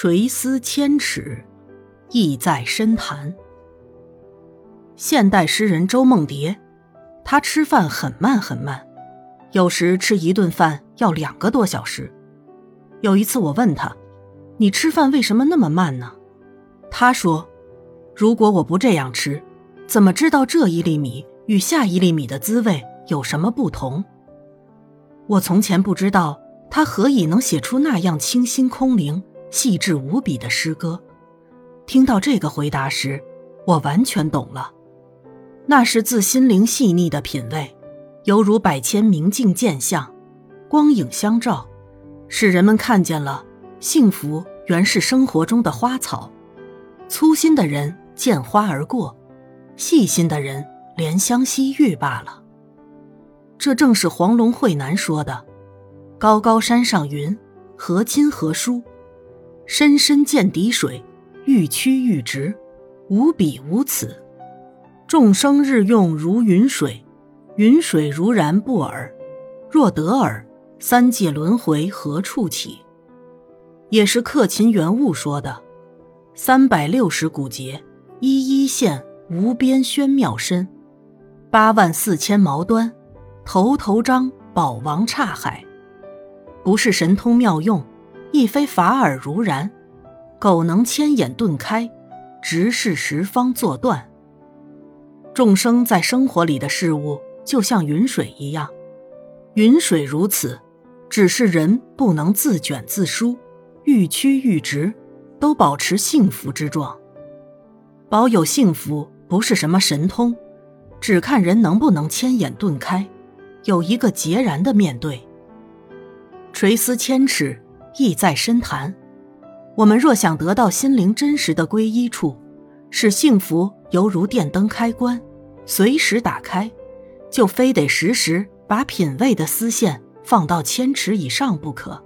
垂丝千尺，意在深潭。现代诗人周梦蝶，他吃饭很慢很慢，有时吃一顿饭要两个多小时。有一次我问他：“你吃饭为什么那么慢呢？”他说：“如果我不这样吃，怎么知道这一粒米与下一粒米的滋味有什么不同？”我从前不知道他何以能写出那样清新空灵。细致无比的诗歌，听到这个回答时，我完全懂了。那是自心灵细腻的品味，犹如百千明镜见相，光影相照，使人们看见了幸福原是生活中的花草。粗心的人见花而过，细心的人怜香惜玉罢了。这正是黄龙惠南说的：“高高山上云，何亲何疏。”深深见底水，愈曲愈直，无彼无此。众生日用如云水，云水如然不尔。若得尔，三界轮回何处起？也是克勤原物说的。三百六十古节，一一现无边宣妙身。八万四千毛端，头头张宝王刹海。不是神通妙用。亦非法尔如然，苟能千眼顿开，直视十方作断。众生在生活里的事物，就像云水一样，云水如此，只是人不能自卷自舒，愈曲愈直，都保持幸福之状。保有幸福不是什么神通，只看人能不能千眼顿开，有一个截然的面对。垂丝千尺。意在深潭。我们若想得到心灵真实的归依处，使幸福犹如电灯开关，随时打开，就非得时时把品味的丝线放到千尺以上不可。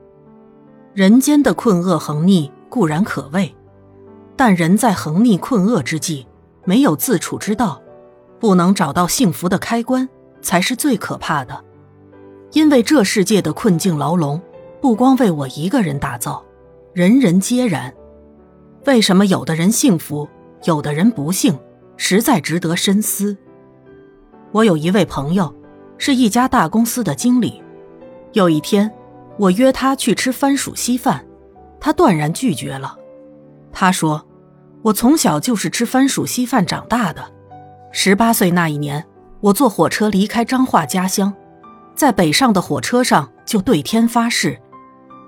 人间的困厄横逆固然可畏，但人在横逆困厄之际，没有自处之道，不能找到幸福的开关，才是最可怕的。因为这世界的困境牢笼。不光为我一个人打造，人人皆然。为什么有的人幸福，有的人不幸，实在值得深思。我有一位朋友，是一家大公司的经理。有一天，我约他去吃番薯稀饭，他断然拒绝了。他说：“我从小就是吃番薯稀饭长大的。十八岁那一年，我坐火车离开彰化家乡，在北上的火车上就对天发誓。”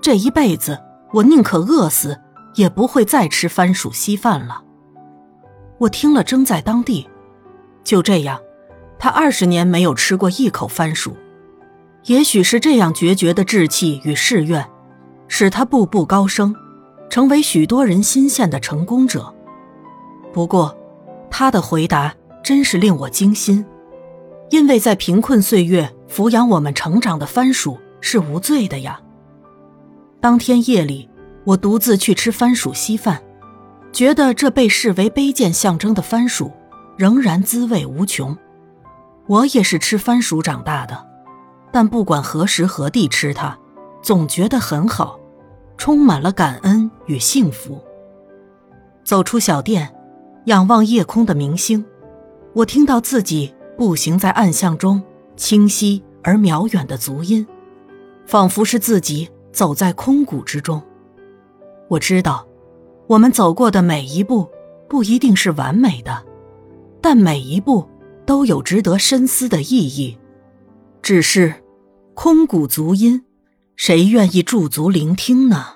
这一辈子，我宁可饿死，也不会再吃番薯稀饭了。我听了，怔在当地。就这样，他二十年没有吃过一口番薯。也许是这样决绝的志气与誓愿，使他步步高升，成为许多人心羡的成功者。不过，他的回答真是令我惊心，因为在贫困岁月抚养我们成长的番薯是无罪的呀。当天夜里，我独自去吃番薯稀饭，觉得这被视为卑贱象征的番薯，仍然滋味无穷。我也是吃番薯长大的，但不管何时何地吃它，总觉得很好，充满了感恩与幸福。走出小店，仰望夜空的明星，我听到自己步行在暗巷中清晰而渺远的足音，仿佛是自己。走在空谷之中，我知道，我们走过的每一步不一定是完美的，但每一步都有值得深思的意义。只是，空谷足音，谁愿意驻足聆听呢？